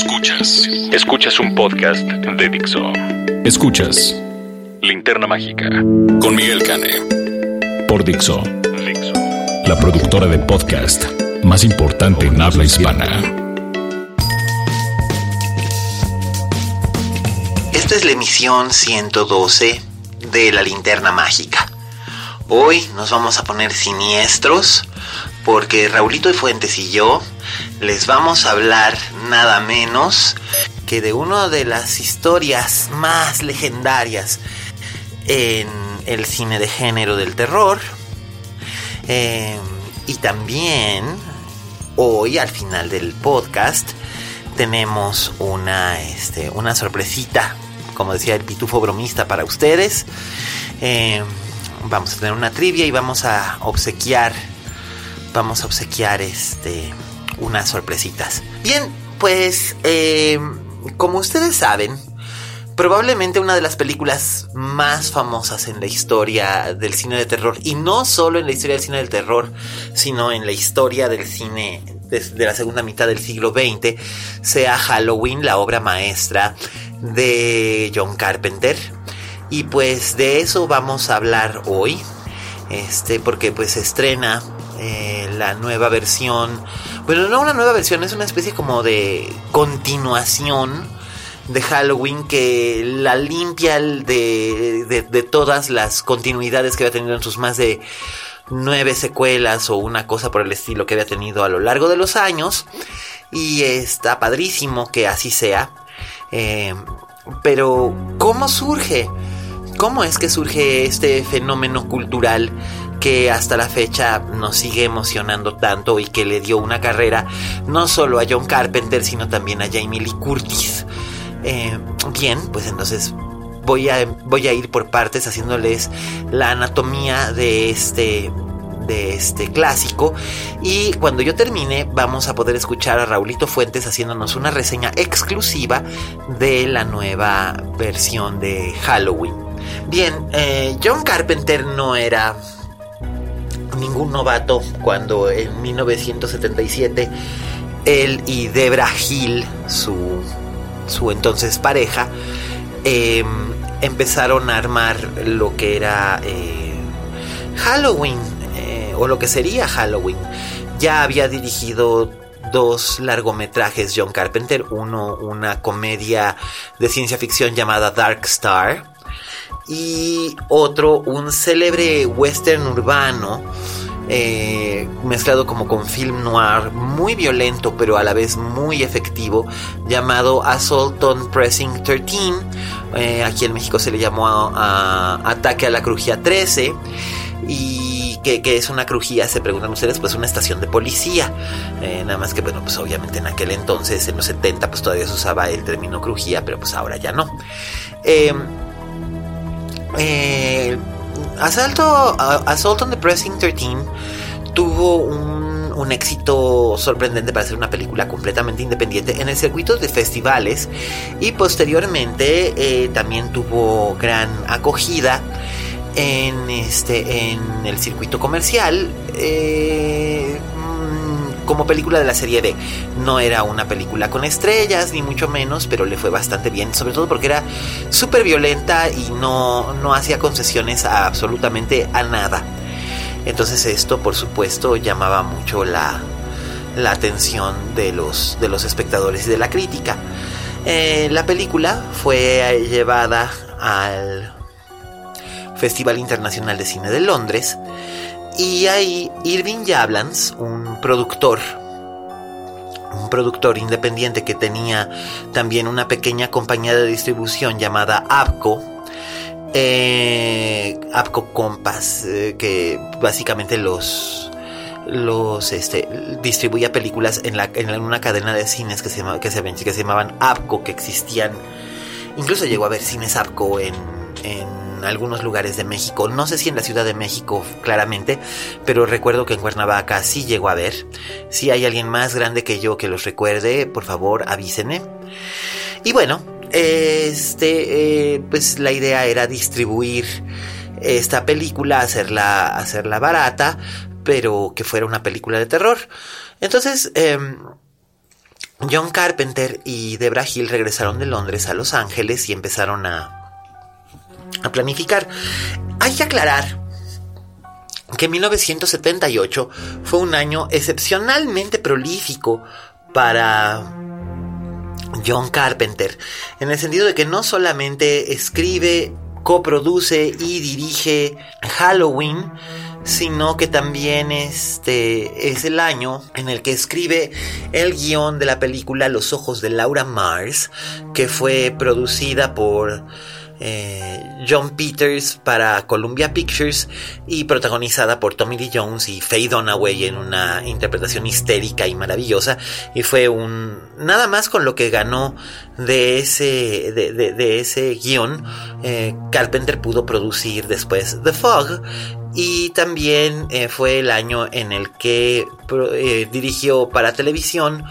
Escuchas. Escuchas un podcast de Dixo. Escuchas Linterna Mágica con Miguel Cane. Por Dixo. Dixo. La productora de podcast más importante en habla hispana. Esta es la emisión 112 de la linterna mágica. Hoy nos vamos a poner siniestros porque Raulito de Fuentes y yo les vamos a hablar nada menos que de una de las historias más legendarias en el cine de género del terror. Eh, y también hoy al final del podcast tenemos una, este, una sorpresita, como decía el pitufo bromista para ustedes. Eh, vamos a tener una trivia y vamos a obsequiar, vamos a obsequiar este, unas sorpresitas. Bien, pues eh, como ustedes saben, probablemente una de las películas más famosas en la historia del cine de terror, y no solo en la historia del cine del terror, sino en la historia del cine de, la segunda mitad del siglo XX, sea Halloween, la obra maestra de John Carpenter. Y pues de eso vamos a hablar hoy, este, porque pues se estrena eh, la nueva versión, bueno, no una nueva versión, es una especie como de continuación de Halloween que la limpia de, de, todas las continuidades que había tenido en sus más de nueve secuelas o una cosa por el estilo que había tenido a lo largo de los años. Y está padrísimo que así sea. Eh, pero, ¿cómo surge? ¿Cómo es que surge este fenómeno cultural que hasta la fecha nos sigue emocionando tanto y que le dio una carrera no solo a John Carpenter, sino también a Jamie Lee Curtis? Eh, bien, pues entonces voy a, voy a ir por partes haciéndoles la anatomía de este de este clásico y cuando yo termine vamos a poder escuchar a Raulito Fuentes haciéndonos una reseña exclusiva de la nueva versión de Halloween. Bien, eh, John Carpenter no era ningún novato cuando en 1977 él y Debra Hill, su su entonces pareja, em, empezaron a armar lo que era eh, Halloween, eh, o lo que sería Halloween. Ya había dirigido dos largometrajes John Carpenter, uno una comedia de ciencia ficción llamada Dark Star y otro un célebre western urbano eh, mezclado como con film noir, muy violento pero a la vez muy efectivo, llamado Assault on Pressing 13. Eh, aquí en México se le llamó a, Ataque a la Crujía 13. Y que, es una crujía, se preguntan ustedes, pues una estación de policía. Eh, nada más que, bueno, pues obviamente en aquel entonces, en los 70, pues todavía se usaba el término crujía, pero pues ahora ya no. Eh, Asalto, Assault on the Pressing 13 tuvo un, un, éxito sorprendente para ser una película completamente independiente en el circuito de festivales y posteriormente eh, también tuvo gran acogida en, este, en el circuito comercial. Eh, como película de la serie B. No era una película con estrellas, ni mucho menos, pero le fue bastante bien, sobre todo porque era súper violenta y no, no hacía concesiones a absolutamente a nada. Entonces esto, por supuesto, llamaba mucho la, la atención de los, de los espectadores y de la crítica. Eh, la película fue llevada al Festival Internacional de Cine de Londres y ahí Irving Yablans, un productor, un productor independiente que tenía también una pequeña compañía de distribución llamada Abco, eh, Abco Compass, eh, que básicamente los los este, distribuía películas en, la, en una cadena de cines que se, que, se, que se llamaban APCO, que existían. Incluso llegó a haber cines APCO en, en algunos lugares de México. No sé si en la Ciudad de México claramente, pero recuerdo que en Cuernavaca sí llegó a ver. Si hay alguien más grande que yo que los recuerde, por favor avísenme. Y bueno, este, eh, pues la idea era distribuir esta película, hacerla, hacerla barata, pero que fuera una película de terror. Entonces, em, John Carpenter y Debra Hill regresaron de Londres a Los Ángeles y empezaron a, a planificar. Hay que aclarar que 1978 fue un año excepcionalmente prolífico para John Carpenter, en el sentido de que no solamente escribe, coproduce y dirige Halloween, sino que también este es el año en el que escribe el guion de la película Los ojos de Laura Mars, que fue producida por eh, John Peters para Columbia Pictures y protagonizada por Tommy Lee Jones y Faye Dunaway en una interpretación histérica y maravillosa. Y fue un nada más con lo que ganó de ese de, ese guion eh, Carpenter pudo producir después The Fog. Y también eh, fue el año en el que dirigió para televisión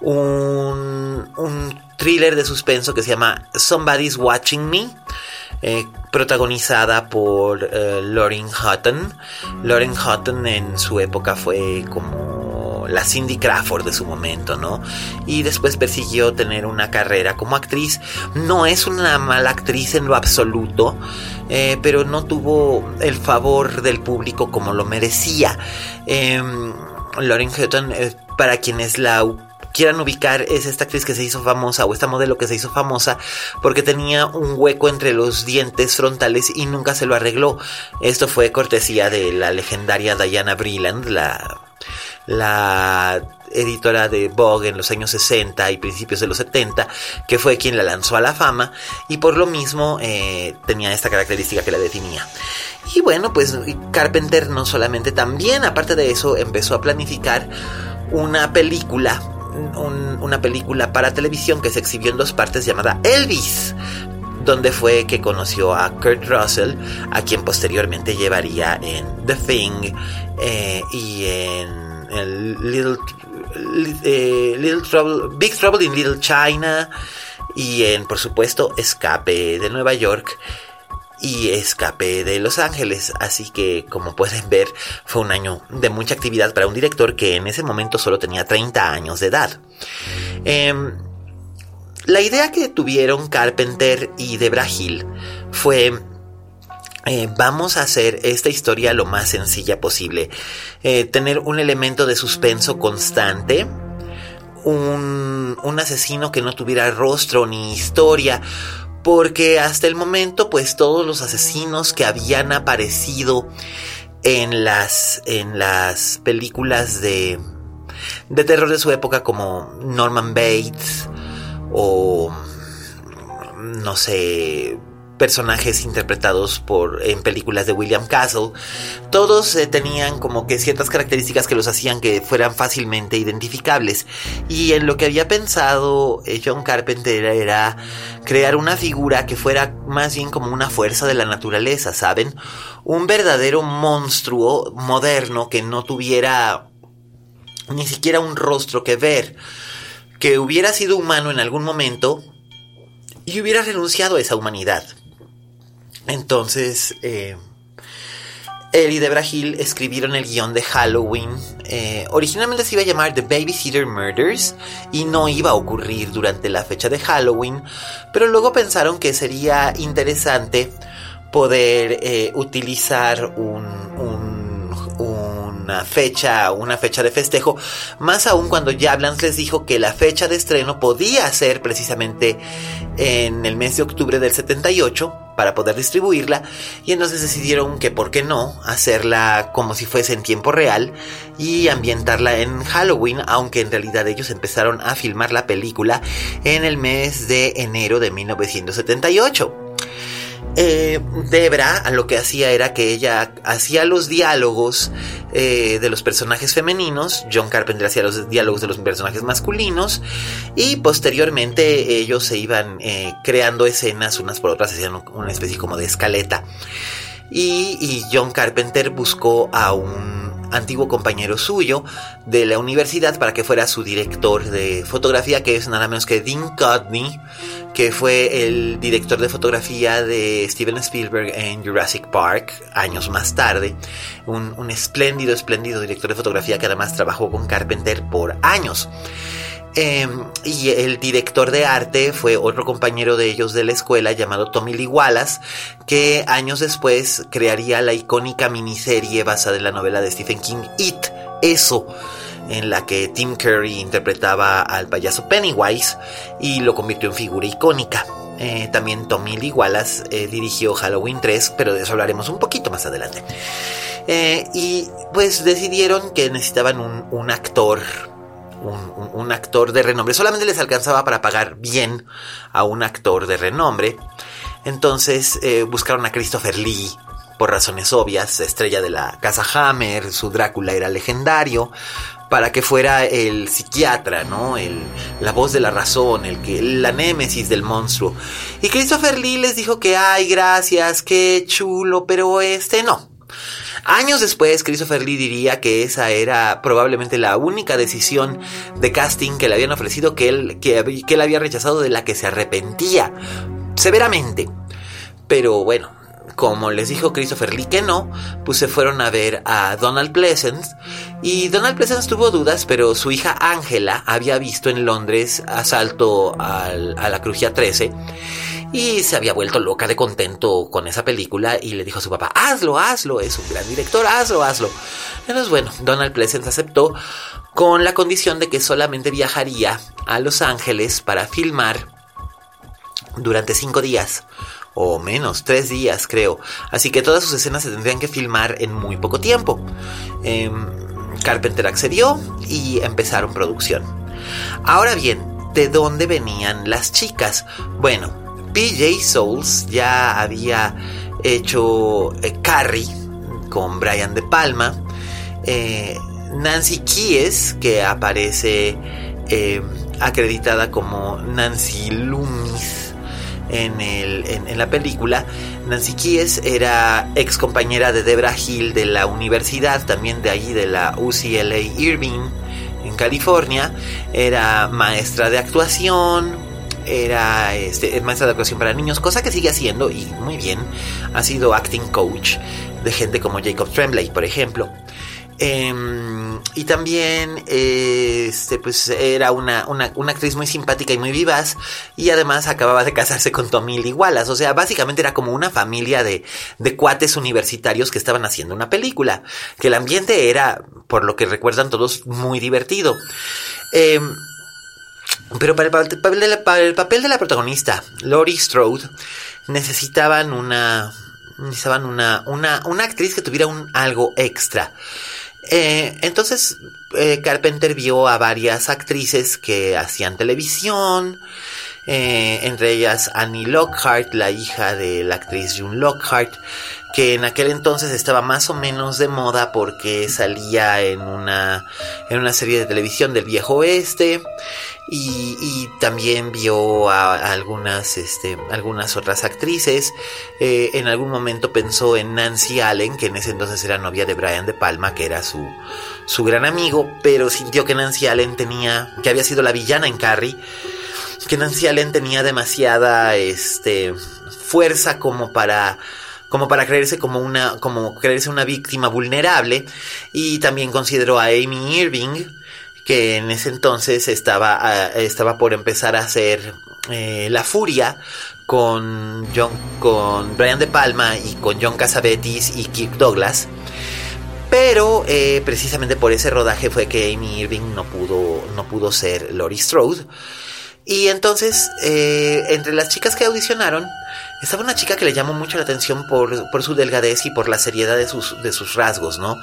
un, un thriller de suspenso que se llama Somebody's Watching Me. Eh, protagonizada por eh, Lauren Hutton. Lauren Hutton en su época fue como la Cindy Crawford de su momento, ¿no? Y después persiguió tener una carrera como actriz. No es una mala actriz en lo absoluto, eh, pero no tuvo el favor del público como lo merecía. Em, Lauren Hutton, para quienes la quieran ubicar es esta actriz que se hizo famosa o esta modelo que se hizo famosa porque tenía un hueco entre los dientes frontales y nunca se lo arregló. Esto fue cortesía de la legendaria Diana Breland, la, la editora de Vogue en los años 60 y principios de los 70, que fue quien la lanzó a la fama y por lo mismo eh, tenía esta característica que la definía. Y bueno, pues Carpenter no solamente también, aparte de eso, empezó a planificar una película una película para televisión que se exhibió en dos partes llamada Elvis, donde fue que conoció a Kurt Russell, a quien posteriormente llevaría en The Thing eh, y en eh, Little Trouble, Big Trouble in Little China y en, por supuesto, Escape de Nueva York y escapé de Los Ángeles. Así que, como pueden ver, fue un año de mucha actividad para un director que en ese momento solo tenía 30 años de edad. Em, la idea que tuvieron Carpenter y Debra Hill fue eh, vamos a hacer esta historia lo más sencilla posible. Eh, tener un elemento de suspenso constante. Un, un, asesino que no tuviera rostro ni historia porque hasta el momento pues todos los asesinos que habían aparecido en las en las películas de de terror de su época como Norman Bates o no sé personajes interpretados por en películas de William Castle, todos eh, tenían como que ciertas características que los hacían que fueran fácilmente identificables. Y en lo que había pensado eh, John Carpenter era crear una figura que fuera más bien como una fuerza de la naturaleza, ¿saben? Un verdadero monstruo moderno que no tuviera ni siquiera un rostro que ver, que hubiera sido humano en algún momento y hubiera renunciado a esa humanidad. Entonces, eh, él y Debra Hill escribieron el guion de Halloween. Eh, originalmente se iba a llamar The Babysitter Murders y no iba a ocurrir durante la fecha de Halloween, pero luego pensaron que sería interesante poder eh, utilizar un, una fecha, una fecha de festejo, más aún cuando Jablans les dijo que la fecha de estreno podía ser precisamente en el mes de octubre del 78 para poder distribuirla y entonces decidieron que por qué no hacerla como si fuese en tiempo real y ambientarla en Halloween, aunque en realidad ellos empezaron a filmar la película en el mes de enero de 1978. Eh, Debra lo que hacía era que ella hacía los diálogos eh, de los personajes femeninos, John Carpenter hacía los diálogos de los personajes masculinos y posteriormente ellos se iban eh, creando escenas unas por otras, hacían una especie como de escaleta. y John Carpenter buscó a un antiguo compañero suyo de la universidad para que fuera su director de fotografía, que es nada menos que Dean Cudney, que fue el director de fotografía de Steven Spielberg en Jurassic Park años más tarde. Un, un espléndido, espléndido director de fotografía que además trabajó con Carpenter por años. Em, y el director de arte fue otro compañero de ellos de la escuela llamado Tommy Lee Wallace, que años después crearía la icónica miniserie basada en la novela de Stephen King It, Eso, en la que Tim Curry interpretaba al payaso Pennywise y lo convirtió en figura icónica. Eh, también Tommy Lee Wallace eh, dirigió Halloween 3, pero de eso hablaremos un poquito más adelante. Eh, y pues decidieron que necesitaban un, un actor un, actor de renombre. Solamente les alcanzaba para pagar bien a un actor de renombre. Entonces eh, buscaron a Christopher Lee por razones obvias, estrella de la casa Hammer, su Drácula era legendario, para que fuera el psiquiatra, ¿no? El, la voz de la razón, el que, la némesis del monstruo. Y Christopher Lee les dijo que, ay, gracias, qué chulo, pero este no. Años después, Christopher Lee diría que esa era probablemente la única decisión de casting que le habían ofrecido que él, que, él había rechazado de la que se arrepentía severamente. Pero bueno, como les dijo Christopher Lee que no, pues se fueron a ver a Donald Pleasence. Y Donald Pleasence tuvo dudas, pero su hija Angela había visto en Londres Asalto a la Crujía 13 y se había vuelto loca de contento con esa película y le dijo a su papá, hazlo, hazlo, es un gran director, hazlo, hazlo. Entonces, bueno, Donald Pleasence aceptó con la condición de que solamente viajaría a Los Ángeles para filmar durante cinco días o menos, tres días creo. Así que todas sus escenas se tendrían que filmar en muy poco tiempo. Em, Carpenter accedió y empezaron producción. Ahora bien, ¿de dónde venían las chicas? Bueno, PJ Souls ya había hecho eh, Carrie con Brian De Palma. Eh, Nancy Kies, que aparece eh, acreditada como Nancy Loomis en, en, la película. Nancy Kies era ex compañera de Debra Hill de la universidad, también de allí de la UCLA Irving en California. Era maestra de actuación, era este, maestra de actuación para niños, cosa que sigue haciendo y muy bien. Ha sido acting coach de gente como Jacob Tremblay, por ejemplo. Em, y también este, pues era una, actriz muy simpática y muy vivaz. Y además acababa de casarse con Tommy Lee Wallace. O sea, básicamente era como una familia de, de cuates universitarios que estaban haciendo una película. Que el ambiente era, por lo que recuerdan todos, muy divertido. Eh, pero para el, papel de la, el papel de la protagonista, Lori Strode, necesitaban una necesitaban una, una, una actriz que tuviera un algo extra. Eh, entonces eh, Carpenter vio a varias actrices que hacían televisión, eh, entre ellas Annie Lockhart, la hija de la actriz June Lockhart, que en aquel entonces estaba más o menos de moda porque salía en una, en una serie de televisión del viejo oeste y, también vio a, algunas, este, algunas otras actrices. Eh, en algún momento pensó en Nancy Allen, que en ese entonces era novia de Brian De Palma, que era su, su gran amigo, pero sintió que Nancy Allen tenía, que había sido la villana en Carrie, que Nancy Allen tenía demasiada, este, fuerza como para como para creerse como una como creerse una víctima vulnerable y también consideró a Amy Irving que en ese entonces estaba, ah, estaba por empezar a hacer eh, La Furia con, John, con Brian De Palma y con John Casavetes y Kirk Douglas. Pero eh, precisamente por ese rodaje fue que Amy Irving no pudo, no pudo ser Laurie Strode. Y entonces, eh, entre las chicas que audicionaron, estaba una chica que le llamó mucho la atención por, por su delgadez y por la seriedad de sus, de sus rasgos, ¿no?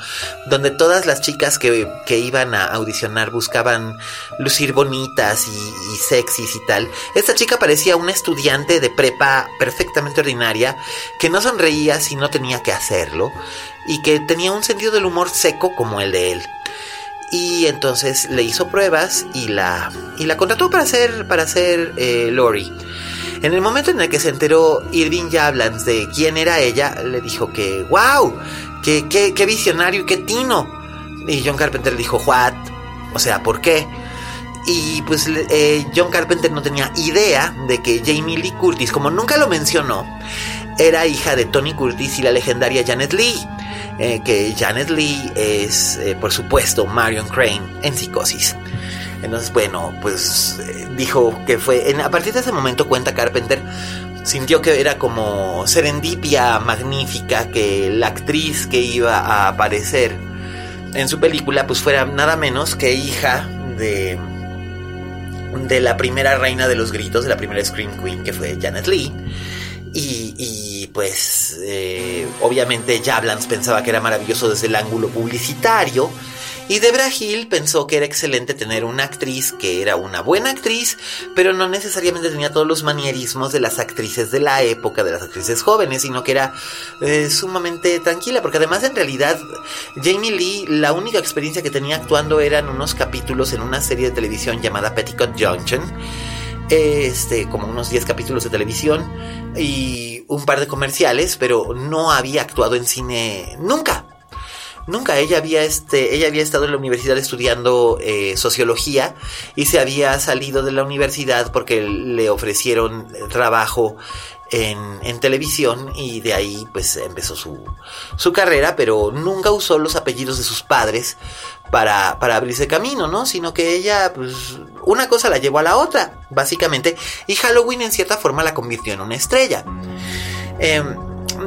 Donde todas las chicas que, que iban a audicionar buscaban lucir bonitas y, y sexys y tal. Esta chica parecía una estudiante de prepa perfectamente ordinaria que no sonreía si no tenía que hacerlo y que tenía un sentido del humor seco como el de él. Y entonces le hizo pruebas y la, y la contrató para ser, para ser eh, Lori. En el momento en el que se enteró Irving Yablans de quién era ella, le dijo que, wow, que, qué visionario y qué tino. Y John Carpenter dijo, what? O sea, ¿por qué? Y pues eh, John Carpenter no tenía idea de que Jamie Lee Curtis, como nunca lo mencionó, era hija de Tony Curtis y la legendaria Janet Lee. Eh, que Janet Lee es, eh, por supuesto, Marion Crane en Psicosis. Entonces, bueno, pues eh, dijo que fue, en, a partir de ese momento cuenta Carpenter, sintió que era como serendipia magnífica que la actriz que iba a aparecer en su película pues fuera nada menos que hija de de la primera reina de los gritos, de la primera Scream Queen que fue Janet Lee. Y, pues eh, obviamente Jablans pensaba que era maravilloso desde el ángulo publicitario. Y Debra Hill pensó que era excelente tener una actriz que era una buena actriz, pero no necesariamente tenía todos los manierismos de las actrices de la época, de las actrices jóvenes, sino que era eh, sumamente tranquila, porque además en realidad Jamie Lee, la única experiencia que tenía actuando eran unos capítulos en una serie de televisión llamada Petticoat Junction este, como unos 10 capítulos de televisión y un par de comerciales, pero no había actuado en cine nunca. Nunca, ella había, este, ella había estado en la universidad estudiando eh, sociología y se había salido de la universidad porque le ofrecieron trabajo en, televisión y de ahí pues empezó su, su carrera, pero nunca usó los apellidos de sus padres para, para abrirse camino, ¿no? Sino que ella, pues, una cosa la llevó a la otra, básicamente, y Halloween en cierta forma la convirtió en una estrella. Em,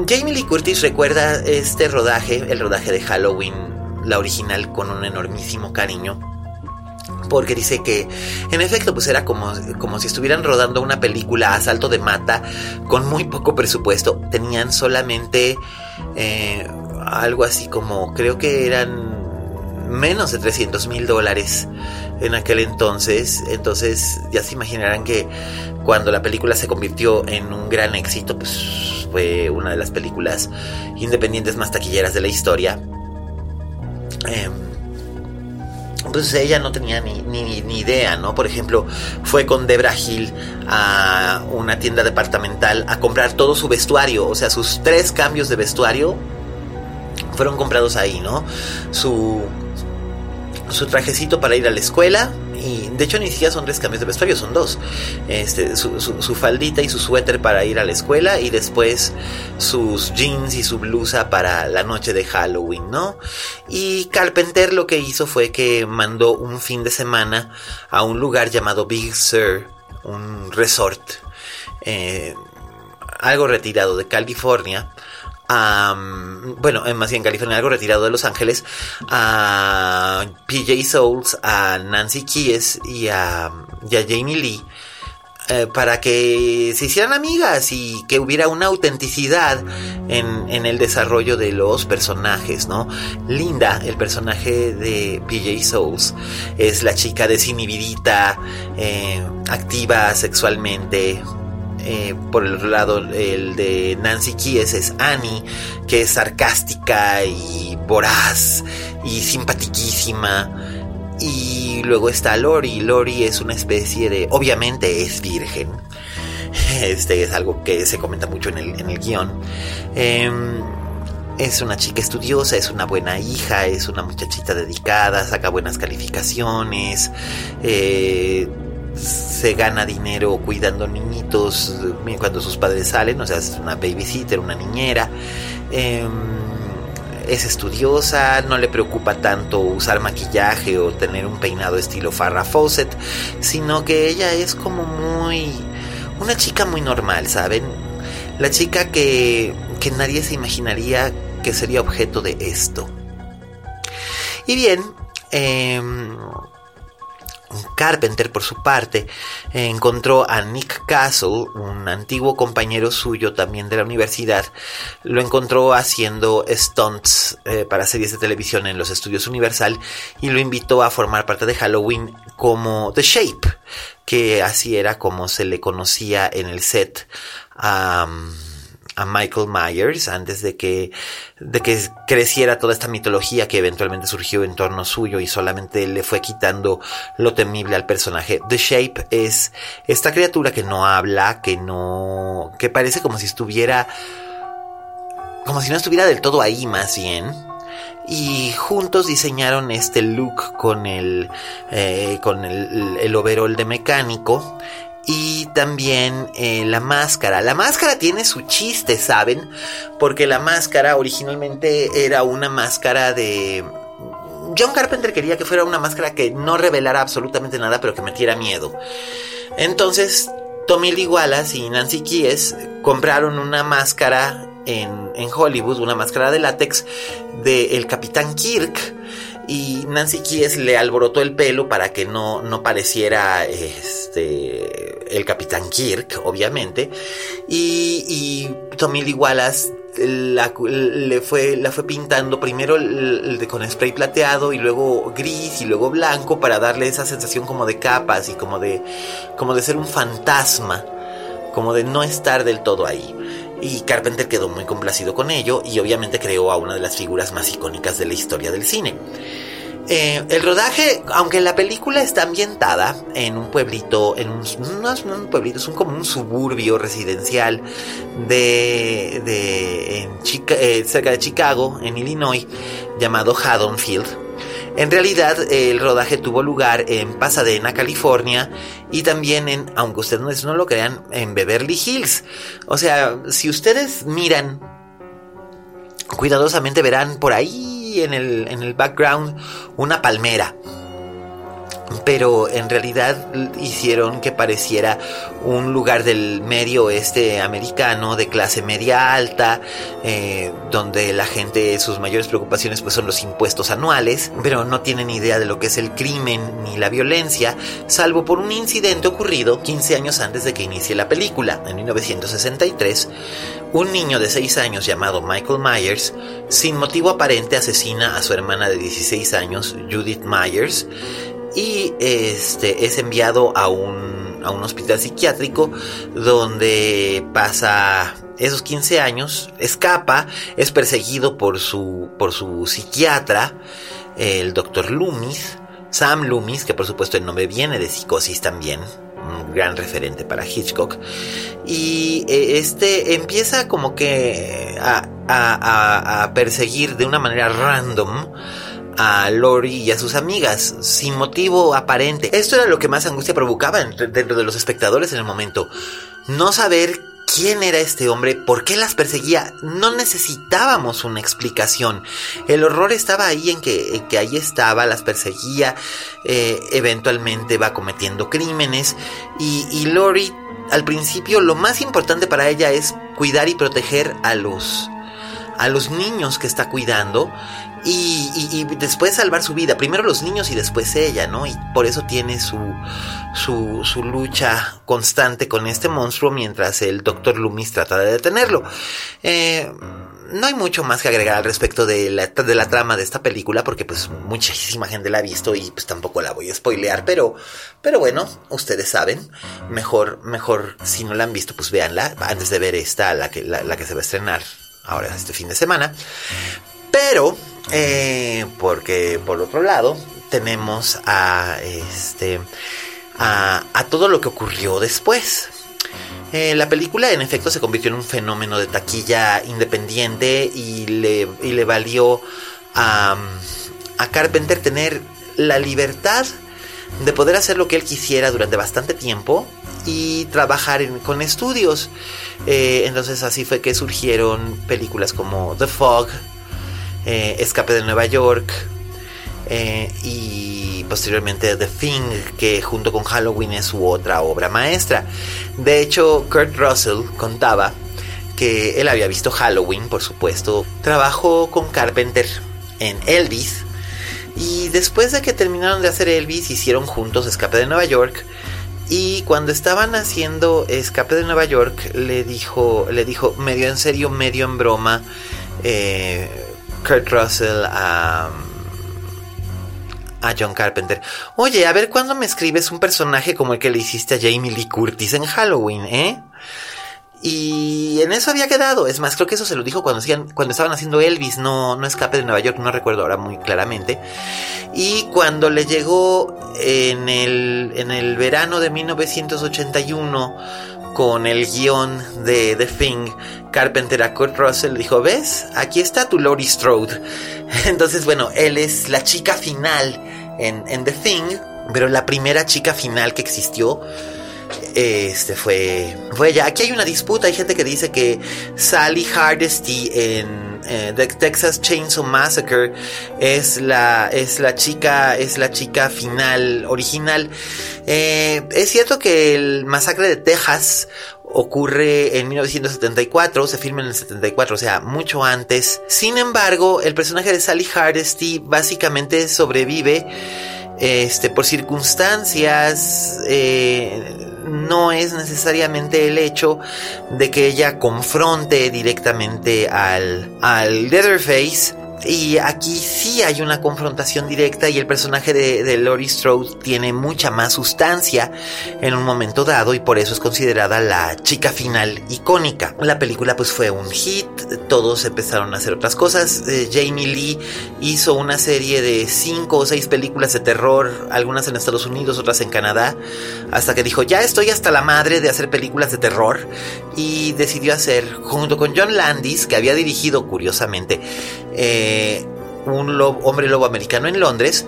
Jamie Lee Curtis recuerda este rodaje, el rodaje de Halloween, la original, con un enormísimo cariño porque dice que en efecto pues era como, como si estuvieran rodando una película a salto de mata con muy poco presupuesto. Tenían solamente eh, algo así como creo que eran menos de 300 mil dólares en aquel entonces. Entonces ya se imaginarán que cuando la película se convirtió en un gran éxito, pues fue una de las películas independientes más taquilleras de la historia. Eh, pues ella no tenía ni, ni, ni, idea, ¿no? Por ejemplo, fue con Debra Hill a una tienda departamental a comprar todo su vestuario, o sea, sus tres cambios de vestuario fueron comprados ahí, ¿no? Su su trajecito para ir a la escuela. De hecho ni siquiera son tres cambios de vestuario, son dos. Este, su, su, faldita y su suéter para ir a la escuela y después sus jeans y su blusa para la noche de Halloween, ¿no? Y Carpenter lo que hizo fue que mandó un fin de semana a un lugar llamado Big Sur, un resort, eh, algo retirado de California, a, bueno, más bien California, algo retirado de Los Ángeles, a PJ Souls, a Nancy Kies y a, Jamie Lee. Eh, para que se hicieran amigas y que hubiera una autenticidad en, en, el desarrollo de los personajes, ¿no? Linda, el personaje de PJ Souls, es la chica desinhibidita, eh, activa sexualmente, eh, por el lado, el de Nancy Kies es Annie, que es sarcástica y voraz y simpatiquísima. Y luego está Lori. Lori es una especie de. Obviamente es virgen. Este es algo que se comenta mucho en el, en el guion. Em, es una chica estudiosa, es una buena hija, es una muchachita dedicada, saca buenas calificaciones. Eh, se gana dinero cuidando niñitos cuando sus padres salen, o sea, es una babysitter, una niñera. Em, es estudiosa, no le preocupa tanto usar maquillaje o tener un peinado estilo Farrah Fawcett, sino que ella es como muy... una chica muy normal, ¿saben? La chica que, que nadie se imaginaría que sería objeto de esto. Y bien, eh, Carpenter, por su parte, encontró a Nick Castle, un antiguo compañero suyo también de la universidad. Lo encontró haciendo stunts eh, para series de televisión en los estudios Universal y lo invitó a formar parte de Halloween como The Shape, que así era como se le conocía en el set a Michael Myers antes de que, de que creciera toda esta mitología que eventualmente surgió en torno suyo y solamente le fue quitando lo temible al personaje. The Shape es esta criatura que no habla, que no, que parece como si estuviera, como si no estuviera del todo ahí más bien y juntos diseñaron este look con el eh, con el, el, overall de mecánico y también eh, la máscara. La máscara tiene su chiste, ¿saben? Porque la máscara originalmente era una máscara de... John Carpenter quería que fuera una máscara que no revelara absolutamente nada, pero que metiera miedo. Entonces, Tommy Lee Wallace y Nancy Kies compraron una máscara en, en Hollywood, una máscara de látex de el Capitán Kirk y Nancy Kies le alborotó el pelo para que no, no pareciera este el Capitán Kirk, obviamente. Y, y Tommy Lee Wallace la, le fue, la fue pintando primero con spray plateado y luego gris y luego blanco para darle esa sensación como de capas y como de, como de ser un fantasma, como de no estar del todo ahí. Y Carpenter quedó muy complacido con ello y obviamente creó a una de las figuras más icónicas de la historia del cine. Eh, el rodaje, aunque la película está ambientada en un pueblito, en un, no es un pueblito, es un, como un suburbio residencial de, de en eh, cerca de Chicago, en Illinois, llamado Haddonfield. En realidad, el rodaje tuvo lugar en Pasadena, California, y también en, aunque ustedes no lo crean, en Beverly Hills. O sea, si ustedes miran cuidadosamente verán por ahí en el, en el background una palmera pero en realidad hicieron que pareciera un lugar del medio oeste americano de clase media alta, eh, donde la gente sus mayores preocupaciones pues son los impuestos anuales, pero no tienen idea de lo que es el crimen ni la violencia, salvo por un incidente ocurrido 15 años antes de que inicie la película, en 1963. Un niño de 6 años llamado Michael Myers, sin motivo aparente asesina a su hermana de 16 años, Judith Myers, y este, es enviado a un, a un hospital psiquiátrico donde pasa esos 15 años, escapa, es perseguido por su, por su psiquiatra, el doctor Loomis, Sam Loomis, que por supuesto el nombre viene de psicosis también, un gran referente para Hitchcock. Y eh, este empieza como que a, a, a perseguir de una manera random a Lori y a sus amigas, sin motivo aparente. Esto era lo que más angustia provocaba dentro de los espectadores en el momento. No saber quién era este hombre, por qué las perseguía, no necesitábamos una explicación. El horror estaba ahí en que, ahí estaba, las perseguía, eh, eventualmente va cometiendo crímenes y, y Lori al principio lo más importante para ella es cuidar y proteger a los a los niños que está cuidando y, después salvar su vida. Primero los niños y después ella, ¿no? Y por eso tiene su, su, lucha constante con este monstruo mientras el doctor Loomis trata de detenerlo. Eh, no hay mucho más que agregar al respecto de la, de la trama de esta película porque pues muchísima gente la ha visto y pues tampoco la voy a spoilear, pero, pero bueno, ustedes saben, mejor, mejor si no la han visto pues véanla antes de ver esta, la que, la que se va a estrenar ahora este fin de semana. Pero eh, porque por otro lado tenemos a este a, todo lo que ocurrió después. Eh, la película en efecto se convirtió en un fenómeno de taquilla independiente y le, y le valió a, a Carpenter tener la libertad de poder hacer lo que él quisiera durante bastante tiempo y trabajar con estudios. Eh, entonces así fue que surgieron películas como The Fog, eh, Escape de Nueva York eh, y posteriormente The Thing, que junto con Halloween es su otra obra maestra. De hecho, Kurt Russell contaba que él había visto Halloween, por supuesto. Trabajó con Carpenter en Elvis Y después de que terminaron de hacer Elvis, hicieron juntos Escape de Nueva York. Y cuando estaban haciendo Escape de Nueva York, le dijo, le dijo medio en serio, medio en broma, eh, Kurt Russell a, a John Carpenter. Oye, a ver cuándo me escribes un personaje como el que le hiciste a Jamie Lee Curtis en Halloween, ¿eh? Y en eso había quedado. Es más, creo que eso se lo dijo cuando, cuando estaban haciendo Elvis, no, no Escape de Nueva York, no recuerdo ahora muy claramente. Y cuando le llegó en el, en el verano de 1981 con el guion de The Thing, Carpenter a Kurt Russell dijo, ¿ves? Aquí está tu Laurie Strode. Entonces, bueno, él es la chica final en, en The Thing, pero la primera chica final que existió este fue, fue ella. Aquí hay una disputa. Hay gente que dice que Sally Hardesty en eh, The Texas Chainsaw Massacre es la, es la chica, es la chica final original. Eh, es cierto que el masacre de Texas ocurre en 1974, se filma en el 74, o sea, mucho antes. Sin embargo, el personaje de Sally Hardesty básicamente sobrevive este, por circunstancias eh, no es necesariamente el hecho de que ella confronte directamente al, al Leatherface y aquí sí hay una confrontación directa y el personaje de, de Laurie Strode tiene mucha más sustancia en un momento dado y por eso es considerada la chica final icónica. La película pues fue un hit, todos empezaron a hacer otras cosas. Eh, Jamie Lee hizo una serie de cinco o seis películas de terror, algunas en Estados Unidos, otras en Canadá, hasta que dijo ya estoy hasta la madre de hacer películas de terror y decidió hacer junto con John Landis, que había dirigido curiosamente, eh, un hombre lobo americano en Londres.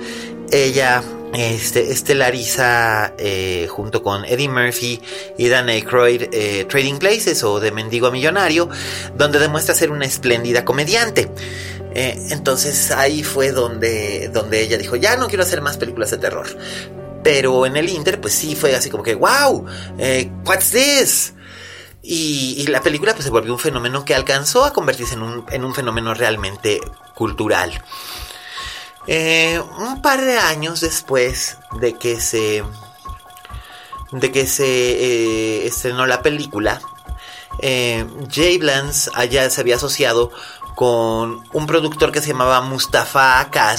Ella este, estelariza eh, junto con Eddie Murphy y Dan Aykroyd eh, Trading Places o de Mendigo a Millonario, donde demuestra ser una espléndida comediante. entonces ahí fue donde, donde ella dijo, ya no quiero hacer más películas de terror. Pero en el Inter, pues sí fue así como que, wow, what's this? Y, la película pues, se volvió un fenómeno que alcanzó a convertirse en un, fenómeno realmente cultural. Eh, un par de años después de que se de que se eh, estrenó la película, eh, Jay Blance allá se había asociado con un productor que se llamaba Mustafa Akkad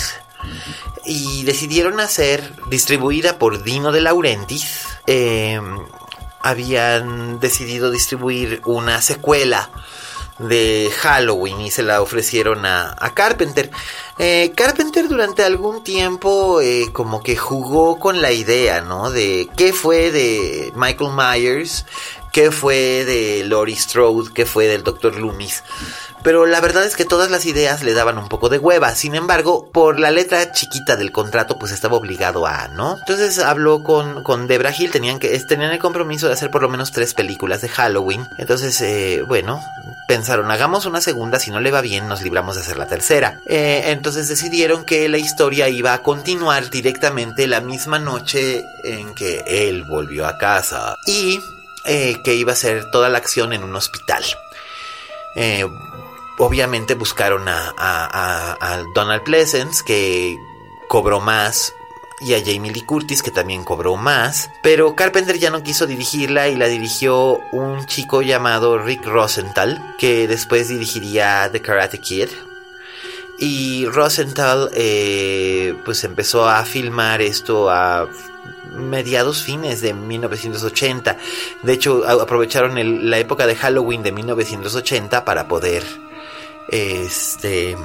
y decidieron hacer, distribuida por Dino de Laurentiis, habían decidido distribuir una secuela de Halloween y se la ofrecieron a, Carpenter. Eh, Carpenter durante algún tiempo eh, como que jugó con la idea, ¿no? De qué fue de Michael Myers, qué fue de Laurie Strode, qué fue del Dr. Loomis. Pero la verdad es que todas las ideas le daban un poco de hueva. Sin embargo, por la letra chiquita del contrato, pues estaba obligado a, ¿no? Entonces habló con, con Debra Hill, tenían que, tenían el compromiso de hacer por lo menos tres películas de Halloween. Entonces, eh, bueno, pensaron, hagamos una segunda, si no le va bien, nos libramos de hacer la tercera. Eh, entonces decidieron que la historia iba a continuar directamente la misma noche en que él volvió a casa. Y eh, que iba a ser toda la acción en un hospital. Eh, obviamente buscaron a, Donald Pleasence, que cobró más, y a Jamie Lee Curtis, que también cobró más. Pero Carpenter ya no quiso dirigirla y la dirigió un chico llamado Rick Rosenthal, que después dirigiría The Karate Kid. Y Rosenthal eh, pues empezó a filmar esto a mediados fines de 1980. De hecho, aprovecharon la época de Halloween de 1980 para poder este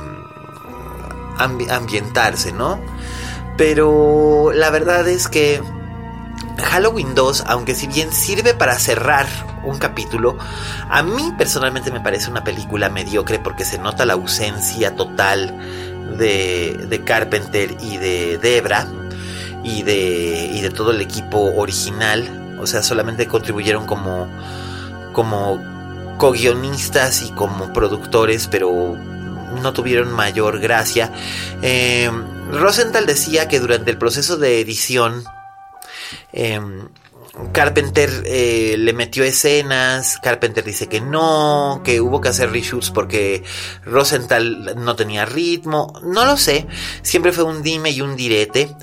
ambientarse, ¿no? Pero la verdad es que Halloween 2, aunque si bien sirve para cerrar un capítulo, a mí personalmente me parece una película mediocre porque se nota la ausencia total de, de Carpenter y de Debra y de, y de todo el equipo original. O sea, solamente contribuyeron como, como co-guionistas y como productores, pero no tuvieron mayor gracia. Eh, Rosenthal decía que durante el proceso de edición, em, Carpenter eh, le metió escenas, Carpenter dice que no, que hubo que hacer reshoots porque Rosenthal no tenía ritmo, no lo sé, siempre fue un dime y un direte,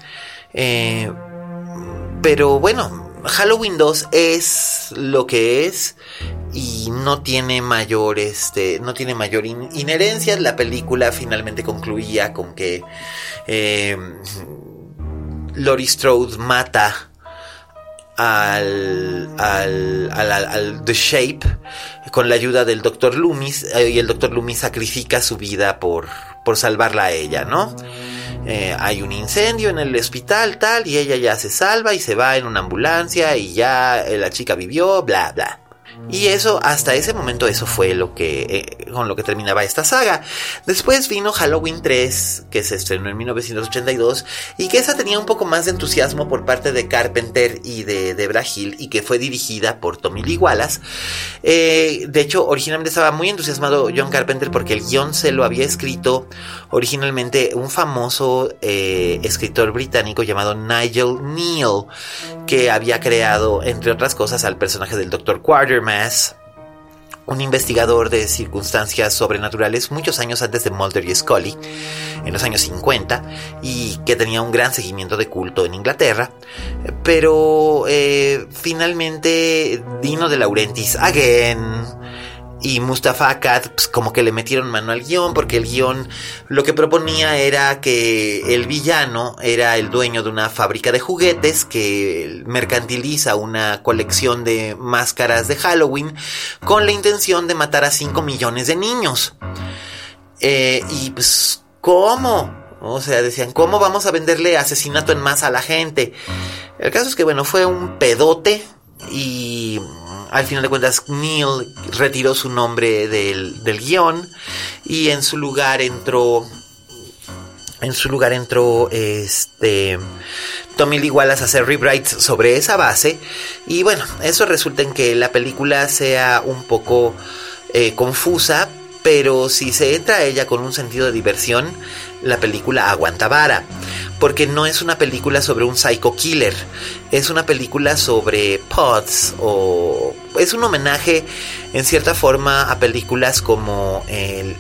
eh, pero bueno, Halloween 2 es lo que es y no tiene mayor este no tiene mayor inherencia la película finalmente concluía con que eh, Laurie Strode mata al, al, al, The Shape con la ayuda del Dr. Loomis eh, y el Dr. Loomis sacrifica su vida por, por salvarla a ella, ¿no? Eh, hay un incendio en el hospital tal y ella ya se salva y se va en una ambulancia y ya la chica vivió, bla, bla. Y eso, hasta ese momento, eso fue lo que, eh, con lo que terminaba esta saga. Después vino Halloween 3, que se estrenó en 1982, y que esa tenía un poco más de entusiasmo por parte de Carpenter y de Debra Hill, y que fue dirigida por Tommy Lee Wallace. Eh, de hecho, originalmente estaba muy entusiasmado John Carpenter porque el guion se lo había escrito originalmente un famoso eh, escritor británico llamado Nigel Neal, que había creado, entre otras cosas, al personaje del Dr. Un investigador de circunstancias sobrenaturales muchos años antes de Mulder y Scully, en los años 50, y que tenía un gran seguimiento de culto en Inglaterra. Pero eh, finalmente Dino de Laurentiis, again, y Mustafa Akkad pues, como que le metieron mano al guion porque el guion lo que proponía era que el villano era el dueño de una fábrica de juguetes que mercantiliza una colección de máscaras de Halloween con la intención de matar a 5 millones de niños. Eh, y pues, ¿cómo? O sea, decían, ¿cómo vamos a venderle asesinato en masa a la gente? El caso es que, bueno, fue un pedote y al final de cuentas Neil retiró su nombre del, del guion y en su lugar entró en su lugar entró este Tommy Lee Wallace a hacer rewrites sobre esa base. Y bueno eso resulta en que la película sea un poco eh, confusa pero si se entra a ella con un sentido de diversión la película aguanta vara porque no es una película sobre un psycho killer, es una película sobre pods o es un homenaje en cierta forma a películas como em,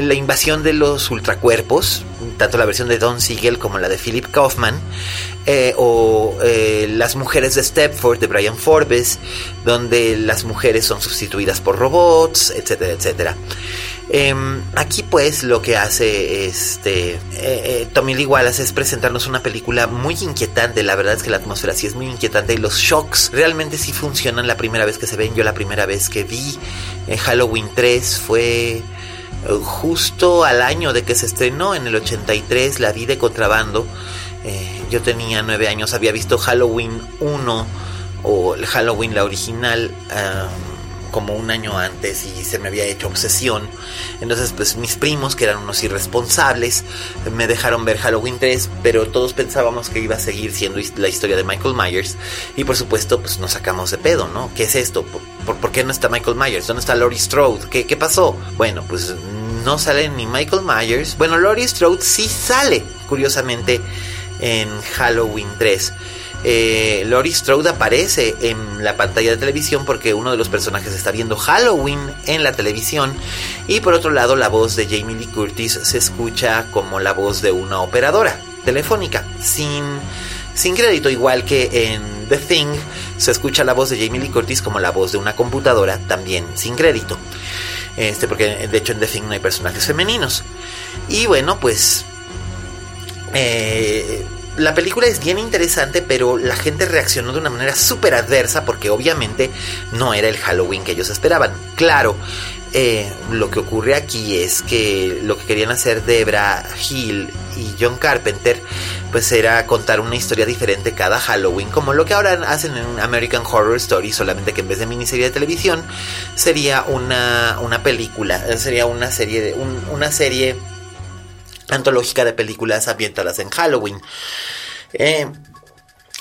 la invasión de los ultracuerpos, tanto la versión de Don Siegel como la de Philip Kaufman, eh, o eh, Las mujeres de Stepford de Brian Forbes, donde las mujeres son sustituidas por robots, etcétera, etcétera. Em, aquí pues lo que hace este eh, Tommy Lee Wallace es presentarnos una película muy inquietante, la verdad es que la atmósfera sí es muy inquietante y los shocks realmente sí funcionan la primera vez que se ven, yo la primera vez que vi Halloween 3 fue justo al año de que se estrenó, en el 83, la vi de contrabando. Eh, yo tenía nueve años, había visto Halloween 1 o Halloween la original como un año antes y se me había hecho obsesión. Entonces pues mis primos, que eran unos irresponsables, me dejaron ver Halloween 3, pero todos pensábamos que iba a seguir siendo la historia de Michael Myers y por supuesto pues nos sacamos de pedo, ¿no? ¿Qué es esto? ¿Por, por, qué no está Michael Myers? ¿Dónde está Laurie Strode? ¿Qué, ¿Qué pasó? Bueno, pues no sale ni Michael Myers. Bueno, Laurie Strode sí sale, curiosamente, en Halloween 3. Eh, Laurie Strode aparece en la pantalla de televisión porque uno de los personajes está viendo Halloween en la televisión. Y por otro lado la voz de Jamie Lee Curtis se escucha como la voz de una operadora telefónica. Sin, sin crédito igual que en The Thing se escucha la voz de Jamie Lee Curtis como la voz de una computadora también sin crédito. Este porque de hecho en The Thing no hay personajes femeninos. Y bueno pues eh, la película es bien interesante, pero la gente reaccionó de una manera súper adversa porque obviamente no era el Halloween que ellos esperaban. Claro, eh, lo que ocurre aquí es que lo que querían hacer Debra Hill y John Carpenter pues era contar una historia diferente cada Halloween, como lo que ahora hacen en American Horror Story, solamente que en vez de miniserie de televisión sería una, una película, sería una serie de una serie antológica de películas ambientadas en Halloween. Eh,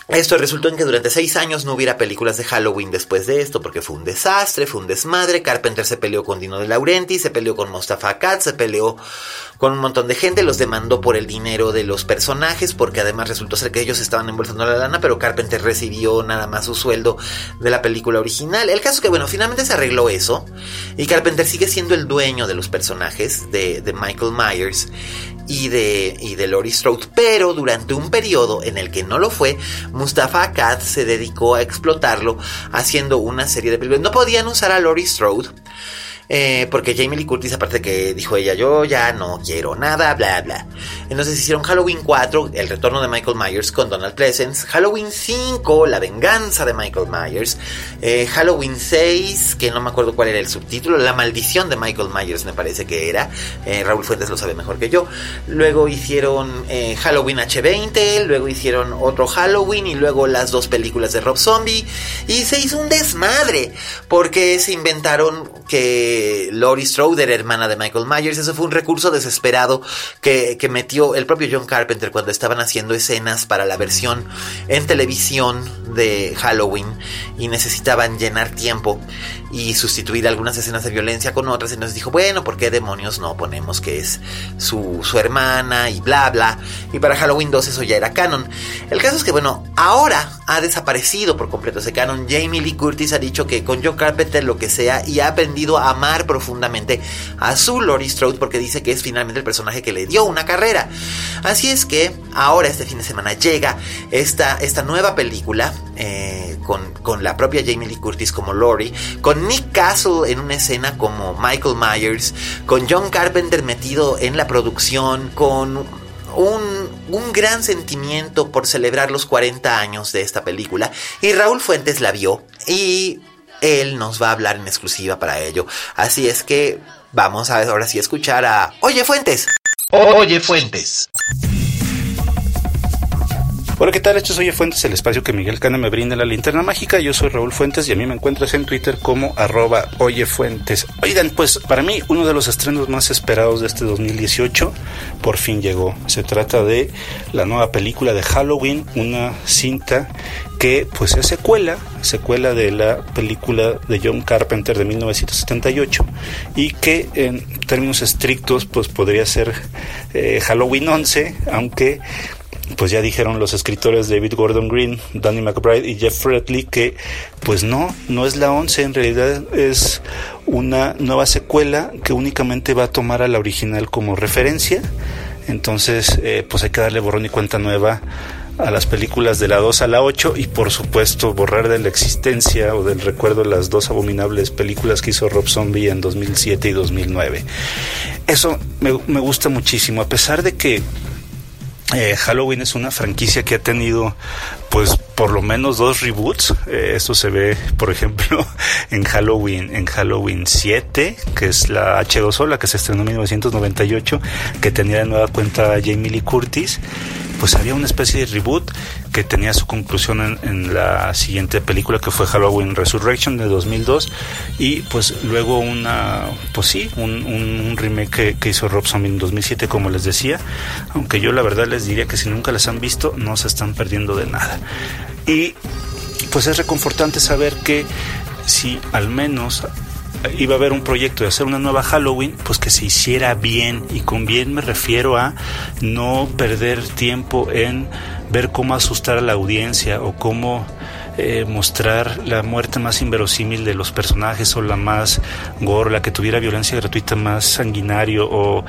Esto resultó en que durante seis años no hubiera películas de Halloween después de esto, porque fue un desastre, fue un desmadre. Carpenter se peleó con Dino de Laurenti, se peleó con Mostafa Katz, se peleó con un montón de gente, los demandó por el dinero de los personajes, porque además resultó ser que ellos estaban embolsando la lana, pero Carpenter recibió nada más su sueldo de la película original. El caso es que, bueno, finalmente se arregló eso, y Carpenter sigue siendo el dueño de los personajes de Michael Myers y de, y de Laurie Strode, pero durante un periodo en el que no lo fue, Mustafa Katz se dedicó a explotarlo haciendo una serie de películas. No podían usar a Laurie Strode eh, porque Jamie Lee Curtis, aparte que dijo ella, yo ya no quiero nada, bla, bla. Entonces hicieron Halloween 4, el retorno de Michael Myers con Donald Pleasence. Halloween 5, la venganza de Michael Myers. Eh, Halloween 6, que no me acuerdo cuál era el subtítulo, la maldición de Michael Myers me parece que era. Eh, Raúl Fuentes lo sabe mejor que yo. Luego hicieron Halloween H20, luego hicieron otro Halloween y luego las dos películas de Rob Zombie. Y se hizo un desmadre, porque se inventaron que Laurie Strode era hermana de Michael Myers. Eso fue un recurso desesperado que metió el propio John Carpenter cuando estaban haciendo escenas para la versión en televisión de Halloween y necesitaban llenar tiempo y sustituir algunas escenas de violencia con otras. Entonces dijo, bueno, ¿por qué demonios no ponemos que es su, su hermana y bla, bla? Y para Halloween 2 eso ya era canon. El caso es que, bueno, ahora ha desaparecido por completo ese canon. Jamie Lee Curtis ha dicho que con John Carpenter lo que sea y ha aprendido a amar profundamente a su Laurie Strode porque dice que es finalmente el personaje que le dio una carrera. Así es que ahora este fin de semana llega esta, esta nueva película eh, con, con la propia Jamie Lee Curtis como Laurie, con Nick Castle en una escena como Michael Myers, con John Carpenter metido en la producción, con un, un, gran sentimiento por celebrar los 40 años de esta película. Y Raúl Fuentes la vio y él nos va a hablar en exclusiva para ello. Así es que vamos a ahora sí escuchar a Oye Fuentes. Oye Fuentes. Hola, ¿qué tal? Esto es Oye Fuentes, el espacio que Miguel Cana me brinda la linterna mágica. Yo soy Raúl Fuentes y a mí me encuentras en Twitter como arroba Oye Fuentes. Oigan, pues para mí uno de los estrenos más esperados de este 2018 por fin llegó. Se trata de la nueva película de Halloween, una cinta que pues es secuela, secuela de la película de John Carpenter de 1978 y que en términos estrictos pues podría ser eh, Halloween 11, aunque pues ya dijeron los escritores David Gordon Green, Danny McBride y Jeff Fredley que pues no, no es la 11, en realidad es una nueva secuela que únicamente va a tomar a la original como referencia. Entonces, eh, pues hay que darle borrón y cuenta nueva a las películas de la 2 a la 8 y por supuesto borrar de la existencia o del recuerdo las dos abominables películas que hizo Rob Zombie en 2007 y 2009. Eso me gusta muchísimo, a pesar de que eh, Halloween es una franquicia que ha tenido pues por lo menos dos reboots. Eh, esto se ve, por ejemplo, en Halloween, en Halloween 7, que es la H2O, la que se estrenó en 1998, que tenía de nueva cuenta Jamie Lee Curtis. Pues había una especie de reboot que tenía su conclusión en, la siguiente película que fue Halloween Resurrection de 2002 y pues luego una, pues sí, un, remake que, hizo Rob Zombie en 2007 como les decía, aunque yo la verdad les diría que si nunca las han visto no se están perdiendo de nada. Y pues es reconfortante saber que si al menos iba a haber un proyecto de hacer una nueva Halloween, pues que se hiciera bien. Y con bien me refiero a no perder tiempo en ver cómo asustar a la audiencia o cómo eh, mostrar la muerte más inverosímil de los personajes o la más gore, la que tuviera violencia gratuita más sanguinario o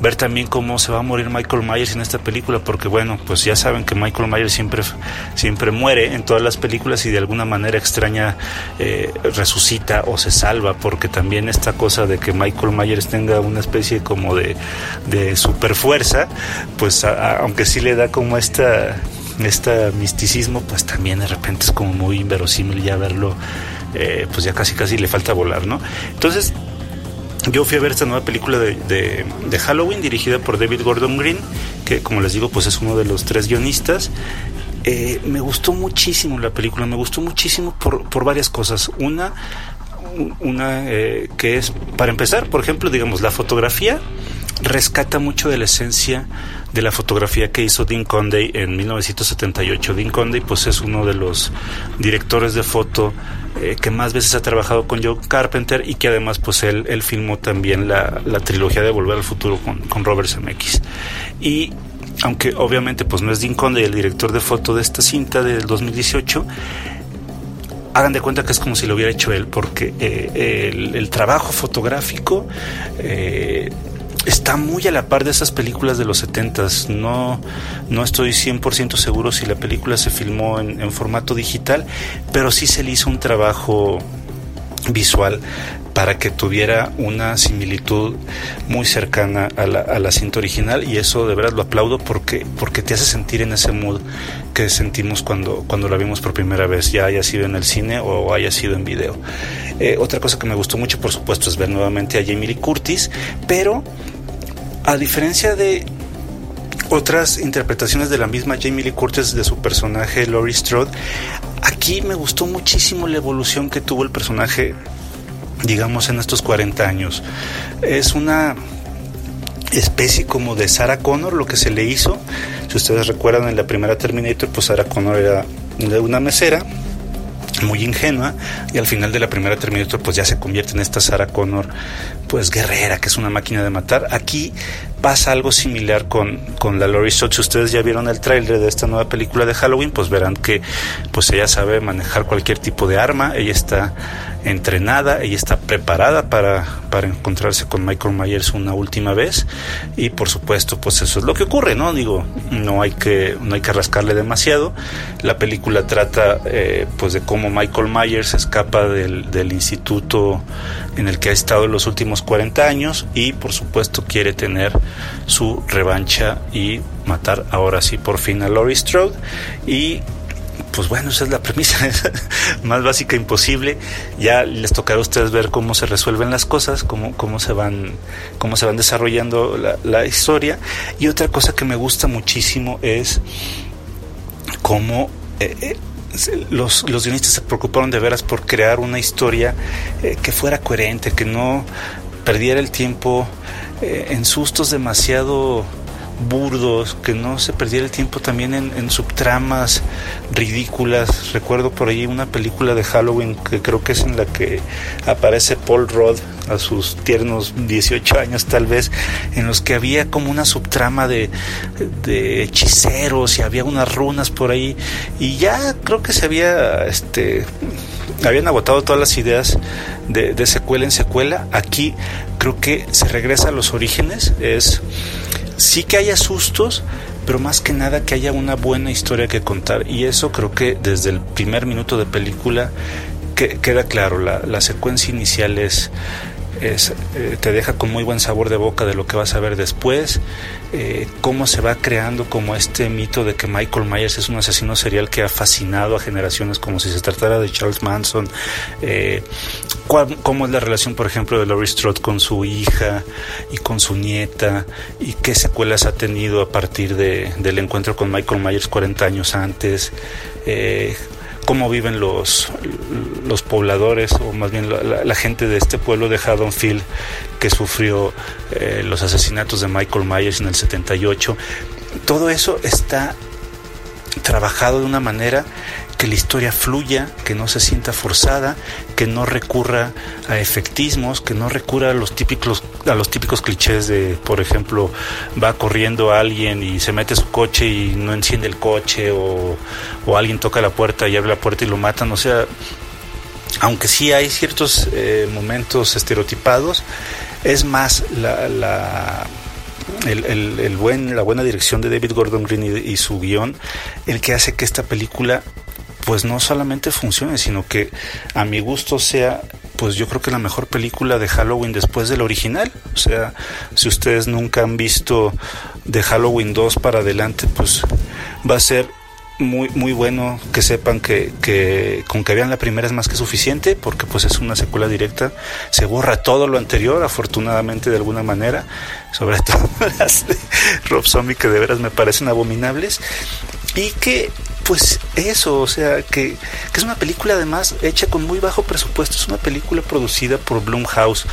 ver también cómo se va a morir Michael Myers en esta película porque bueno, pues ya saben que Michael Myers siempre, siempre muere en todas las películas y de alguna manera extraña eh, resucita o se salva porque también esta cosa de que Michael Myers tenga una especie como de, de super fuerza, pues aunque sí le da como esta este misticismo, pues también de repente es como muy inverosímil ya verlo, eh, pues ya casi casi le falta volar, ¿no? Entonces, yo fui a ver esta nueva película de, de, Halloween dirigida por David Gordon Green, que como les digo, pues es uno de los tres guionistas. Eh, me gustó muchísimo la película, me gustó muchísimo por, por varias cosas. Una, una eh, que es, para empezar, por ejemplo, digamos, la fotografía rescata mucho de la esencia de la fotografía que hizo Dean Condey en 1978. Dean Condey pues es uno de los directores de foto eh, que más veces ha trabajado con Joe Carpenter y que además pues él, filmó también la, la, trilogía de Volver al Futuro con, con Robert Zemeckis. Y aunque obviamente pues no es Dean Condey el director de foto de esta cinta del 2018, hagan de cuenta que es como si lo hubiera hecho él, porque eh, el, el, trabajo fotográfico eh, está muy a la par de esas películas de los 70 no, no estoy 100% seguro si la película se filmó en, en formato digital, pero sí se le hizo un trabajo visual para que tuviera una similitud muy cercana a la, a la, cinta original y eso de verdad lo aplaudo porque, porque te hace sentir en ese mood que sentimos cuando, cuando la vimos por primera vez, ya haya sido en el cine o haya sido en video. Eh, otra cosa que me gustó mucho, por supuesto, es ver nuevamente a Jamie Lee Curtis, pero a diferencia de otras interpretaciones de la misma Jamie Lee Curtis de su personaje Laurie Strode, aquí me gustó muchísimo la evolución que tuvo el personaje digamos, en estos 40 años. Es una especie como de Sarah Connor lo que se le hizo. Si ustedes recuerdan en la primera Terminator, pues Sarah Connor era una mesera muy ingenua y al final de la primera Terminator pues ya se convierte en esta Sarah Connor pues guerrera que es una máquina de matar aquí pasa algo similar con, con la Laurie Strode si ustedes ya vieron el tráiler de esta nueva película de Halloween pues verán que pues ella sabe manejar cualquier tipo de arma ella está entrenada, ella está preparada para, para encontrarse con Michael Myers una última vez y por supuesto pues eso es lo que ocurre, ¿no? Digo, no hay que, no hay que rascarle demasiado. La película trata eh, pues de cómo Michael Myers escapa del, del instituto en el que ha estado en los últimos 40 años y por supuesto quiere tener su revancha y matar ahora sí por fin a Laurie Strode y pues bueno, esa es la premisa más básica imposible. Ya les tocará a ustedes ver cómo se resuelven las cosas, cómo, cómo se van, cómo se van desarrollando la, historia. Y otra cosa que me gusta muchísimo es cómo eh, eh, los, los, guionistas se preocuparon de veras por crear una historia eh, que fuera coherente, que no perdiera el tiempo en sustos demasiado burdos, que no se perdiera el tiempo también en, en, subtramas ridículas. Recuerdo por ahí una película de Halloween que creo que es en la que aparece Paul Rudd a sus tiernos 18 años tal vez, en los que había como una subtrama de, de hechiceros y había unas runas por ahí y ya creo que se había este habían agotado todas las ideas de, de secuela en secuela. Aquí creo que se regresa a los orígenes, es sí que haya sustos, pero más que nada que haya una buena historia que contar. Y eso creo que desde el primer minuto de película que, queda claro. La, la, secuencia inicial es, es eh, te deja con muy buen sabor de boca de lo que vas a ver después. Eh, cómo se va creando como este mito de que Michael Myers es un asesino serial que ha fascinado a generaciones como si se tratara de Charles Manson. Eh, cómo es la relación, por ejemplo, de Laurie Strode con su hija y con su nieta y qué secuelas ha tenido a partir de, del encuentro con Michael Myers 40 años antes. Cómo viven los, los pobladores, o más bien la, la, gente de este pueblo de Haddonfield que sufrió eh, los asesinatos de Michael Myers en el 78. Todo eso está trabajado de una manera que la historia fluya, que no se sienta forzada, que no recurra a efectismos, que no recurra a los típicos a los típicos clichés de, por ejemplo, va corriendo alguien y se mete su coche y no enciende el coche o, o alguien toca la puerta y abre la puerta y lo matan, o sea, aunque sí hay ciertos eh, momentos estereotipados, es más la, la el, el, buen, la buena dirección de David Gordon Green y, y, su guion el que hace que esta película pues no solamente funcione, sino que a mi gusto sea pues yo creo que la mejor película de Halloween después del original. O sea, si ustedes nunca han visto de Halloween 2 para adelante, pues va a ser muy muy bueno que sepan que, que, con que vean la primera es más que suficiente porque pues es una secuela directa se borra todo lo anterior afortunadamente de alguna manera sobre todo las de Rob Zombie que de veras me parecen abominables y que pues eso, o sea, que, es una película además hecha con muy bajo presupuesto, es una película producida por Blumhouse.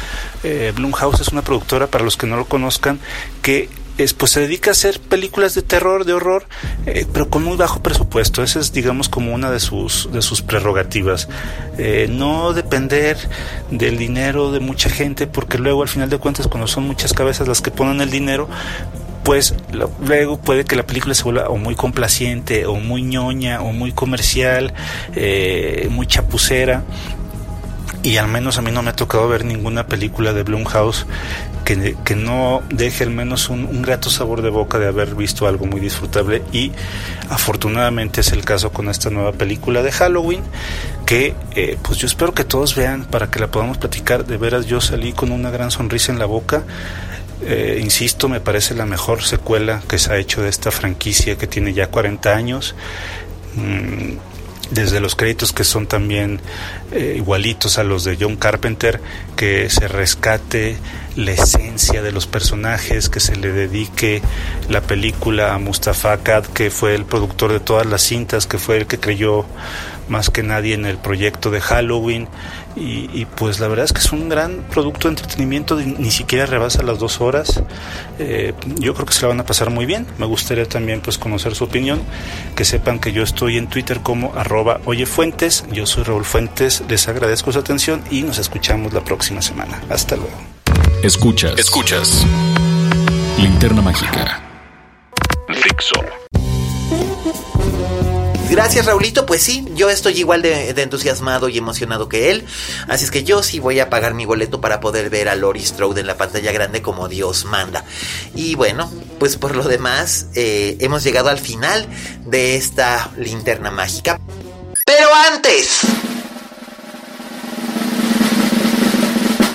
Eh, Blumhouse es una productora, para los que no lo conozcan, que es, pues se dedica a hacer películas de terror, de horror, eh, pero con muy bajo presupuesto. Esa es, digamos, como una de sus, de sus prerrogativas. Eh, no depender del dinero de mucha gente, porque luego, al final de cuentas, cuando son muchas cabezas las que ponen el dinero, pues luego puede que la película se vuelva o muy complaciente, o muy ñoña, o muy comercial, eh, muy chapucera. Y al menos a mí no me ha tocado ver ninguna película de Blumhouse que, que no deje al menos un, un, grato sabor de boca de haber visto algo muy disfrutable. Y afortunadamente es el caso con esta nueva película de Halloween, que eh, pues yo espero que todos vean para que la podamos platicar. De veras yo salí con una gran sonrisa en la boca. Eh, insisto, me parece la mejor secuela que se ha hecho de esta franquicia que tiene ya 40 años. Mm, desde los créditos que son también eh, igualitos a los de John Carpenter, que se rescate la esencia de los personajes, que se le dedique la película a Mustafa Akkad, que fue el productor de todas las cintas, que fue el que creyó más que nadie en el proyecto de Halloween. Y, pues la verdad es que es un gran producto de entretenimiento, ni siquiera rebasa las dos horas. Eh, yo creo que se la van a pasar muy bien. Me gustaría también pues conocer su opinión, que sepan que yo estoy en Twitter como arroba oyefuentes. Yo soy Raúl Fuentes, les agradezco su atención y nos escuchamos la próxima semana. Hasta luego. Escuchas. Escuchas. Linterna Mágica. Fixo. Gracias Raulito, pues sí, yo estoy igual de, de, entusiasmado y emocionado que él, así es que yo sí voy a pagar mi boleto para poder ver a Lori Strode en la pantalla grande como Dios manda. Y bueno, pues por lo demás, eh, hemos llegado al final de esta linterna mágica. Pero antes...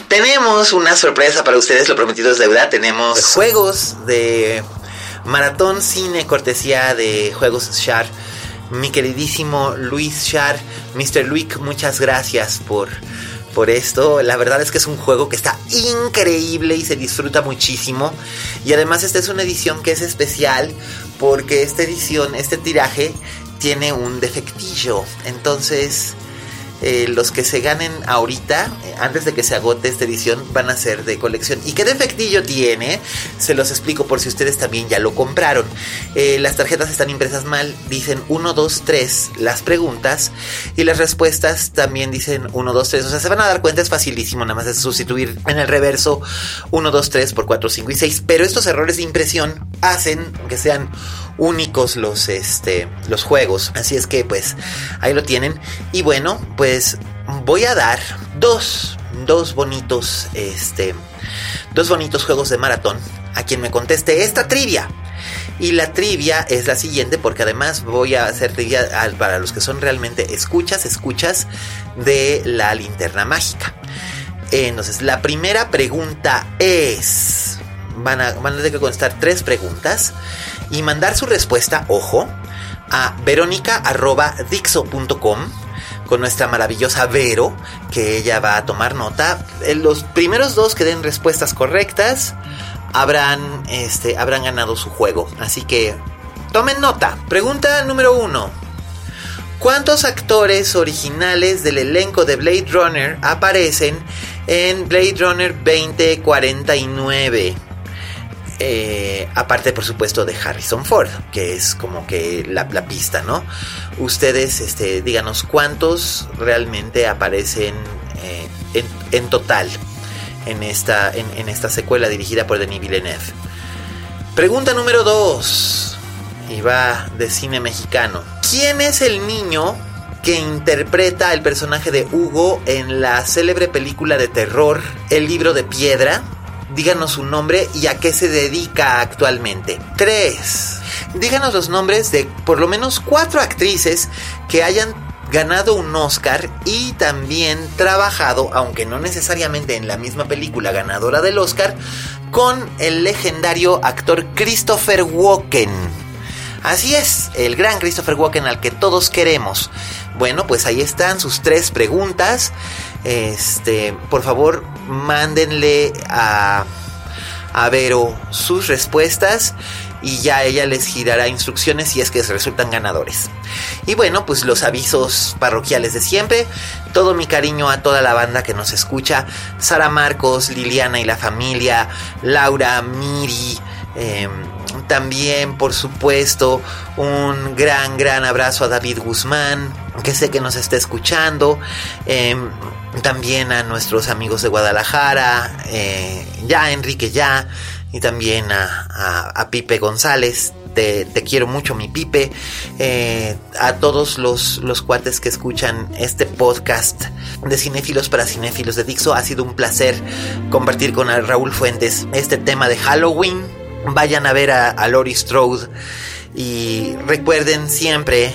Tenemos una sorpresa para ustedes, lo prometido es deuda. Tenemos juegos de maratón cine cortesía de Juegos Sharp mi queridísimo Luis Char, Mr. Luik, muchas gracias por, por esto. La verdad es que es un juego que está increíble y se disfruta muchísimo. Y además esta es una edición que es especial porque esta edición, este tiraje, tiene un defectillo. Entonces eh, los que se ganen ahorita, eh, antes de que se agote esta edición, van a ser de colección. ¿Y qué defectillo tiene? Se los explico por si ustedes también ya lo compraron. Eh, las tarjetas están impresas mal, dicen 1, 2, 3 las preguntas y las respuestas también dicen 1, 2, 3. O sea, se van a dar cuenta, es facilísimo, nada más es sustituir en el reverso 1, 2, 3 por 4, 5 y 6. Pero estos errores de impresión hacen que sean únicos los, este, los juegos. Así es que pues ahí lo tienen. Y bueno, pues voy a dar dos, dos bonitos, este, dos bonitos juegos de maratón a quien me conteste esta trivia. Y la trivia es la siguiente, porque además voy a hacer trivia para los que son realmente escuchas, escuchas de la linterna mágica. Entonces, la primera pregunta es. Van a, tener que contestar tres preguntas y mandar su respuesta, ojo, a verónica.dixo.com con nuestra maravillosa Vero, que ella va a tomar nota. Los primeros dos que den respuestas correctas habrán, este, habrán ganado su juego. Así que tomen nota. Pregunta número uno. ¿Cuántos actores originales del elenco de Blade Runner aparecen en Blade Runner 2049? Eh, aparte, por supuesto, de Harrison Ford, que es como que la, pista, ¿no? Ustedes, este, díganos cuántos realmente aparecen eh, en, total en esta, en, esta secuela dirigida por Denis Villeneuve. Pregunta número 2. Y va de cine mexicano. ¿Quién es el niño que interpreta el personaje de Hugo en la célebre película de terror El libro de piedra? Díganos su nombre y a qué se dedica actualmente. 3. Díganos los nombres de por lo menos cuatro actrices que hayan ganado un Oscar y también trabajado, aunque no necesariamente en la misma película ganadora del Oscar, con el legendario actor Christopher Walken. Así es, el gran Christopher Walken al que todos queremos. Bueno, pues ahí están sus tres preguntas. Este, por favor, mándenle a, a Vero sus respuestas y ya ella les girará instrucciones si es que resultan ganadores. Y bueno, pues los avisos parroquiales de siempre. Todo mi cariño a toda la banda que nos escucha. Sara Marcos, Liliana y la familia, Laura, Miri. Em, también, por supuesto, un gran, gran abrazo a David Guzmán, que sé que nos está escuchando. Em, también a nuestros amigos de Guadalajara, eh, ya Enrique ya, y también a, Pipe González, te, quiero mucho, mi Pipe. Eh, a todos los, los cuates que escuchan este podcast de Cinéfilos para Cinéfilos de Dixo, ha sido un placer compartir con Raúl Fuentes este tema de Halloween. Vayan a ver a, a Lori Strode y recuerden siempre.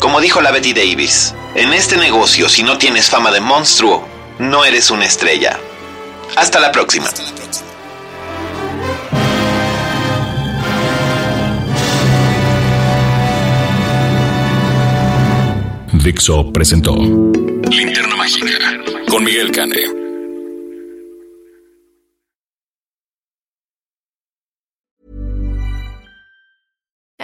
Como dijo la Betty Davis, en este negocio, si no tienes fama de monstruo, no eres una estrella. Hasta la próxima. Dixo presentó Linterna Mágica con Miguel Cane.